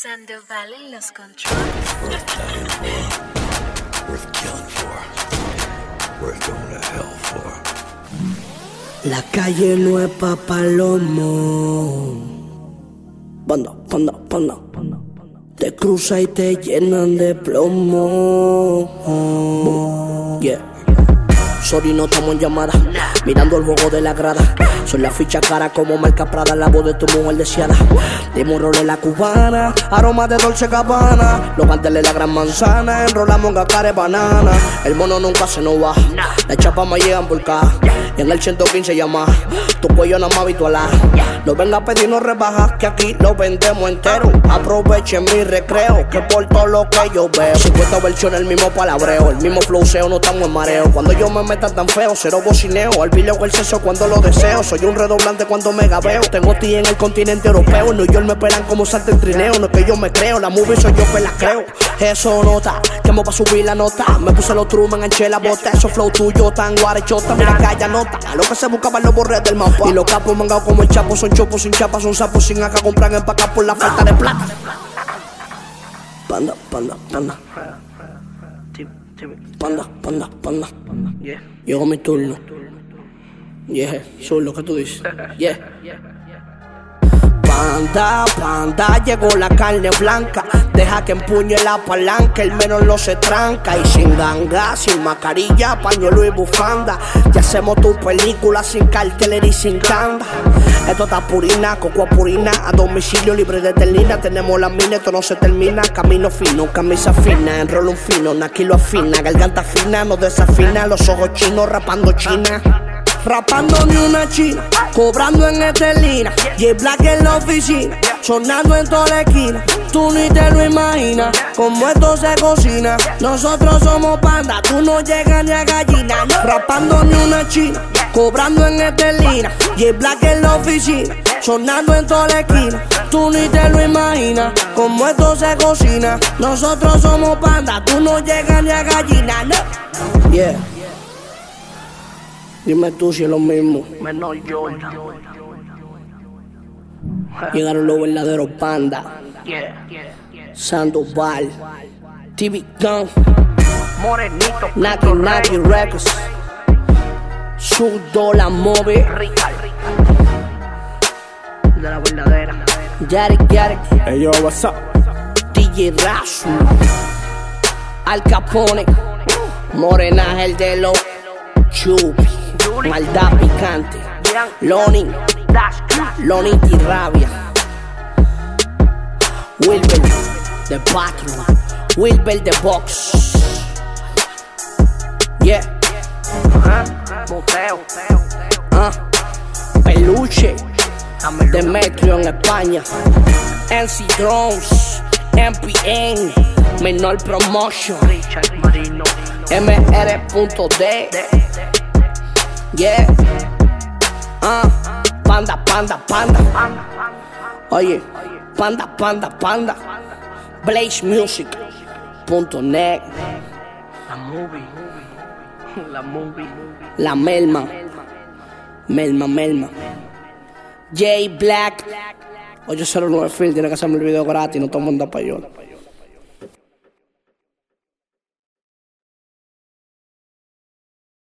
Sandoval en los controles. Worth dying for. Worth killing for. Worth going to hell for. La calle no es pa' palomo. Banda, banda, banda. Te cruza y te llenan de plomo. Yeah. Sorry, no estamos en llamada. Mirando el juego de la grada. Soy la ficha cara como marca Prada, la voz de tu mujer deseada. Dimos rol en la cubana, aroma de Dolce Gabbana. Los de la gran manzana, enrolamos en de banana. El mono nunca se nos va. Las chapas me llegan por acá. Y en el 115 llama. Tu cuello nada más habitual. No venga a pedirnos rebajas, que aquí lo vendemos entero. Aprovechen mi recreo, que por todo lo que yo veo. 50 versiones, el mismo palabreo, el mismo flowseo, no estamos en mareo. Cuando yo me metan tan feo, cero bocineo. Al o el sexo cuando lo deseo. Soy un redoblante cuando me gabeo. Tengo ti en el continente europeo. En New York me esperan como salta el trineo. No es que yo me creo, la movie soy yo que la creo. Eso nota, quemo pa' subir la nota. Me puse los truman, enché la bota. Eso flow tuyo, tan guarechota. Mira haya nota. A lo que se buscaba los borres del mapa. Y los capos mangados como el chapo. Son chopos sin chapa, son sapos sin acá. Compran empacar por la falta de plata. Panda, panda, panda. Panda, panda, panda. Llegó mi turno. Yeah, eso es lo que tú dices. Yeah. Panda, panda, llegó la carne blanca. Deja que empuñe la palanca, el menos lo se tranca. Y sin ganga, sin mascarilla, pañuelo y bufanda. Ya hacemos tu película sin cartelera y sin tanda. Esto está purina, coco purina, a domicilio libre de telina. Tenemos la mina, esto no se termina. Camino fino, camisa fina, enrolo un fino, naquilo afina, garganta fina, no desafina. Los ojos chinos, rapando china. Rapando ni una china, cobrando en Estelina. Y Black en la oficina, sonando en toda la esquina. Tú ni te lo imaginas, como esto se cocina. Nosotros somos panda, tú no llegas ni a gallina. Rapando ni una china, cobrando en Estelina. Y Black en la oficina, sonando en toda la esquina. Tú ni te lo imaginas, como esto se cocina. Nosotros somos panda, tú no llegas ni a gallina. Yeah. Dime tú si es lo mismo. Menor Jordan. Llegaron los verdaderos pandas. Yeah. Sandoval. TV Gun. Morenito. Naki Naki Records. Sudo la move. Rica. De la verdadera. Yarek Yarek. Hey yo, what's up? DJ Rasu. Al Capone. Morenaje el de los chupi. Maldad picante. Lonin. Lonin y rabia. Wilber the bathroom. Wilber the box. Yeah. Ah. Peluche. Demetrio en España. NC Drones. MPN. Menor Promotion. MR.D. Yeah. Ah. Panda, panda, panda. Oye. Panda, panda, panda. BlazeMusic.net. La movie. La movie. La Melma. Melma, Melma. J Black. 809 Phil, tiene que hacerme el video gratis, no todo el mundo para yo.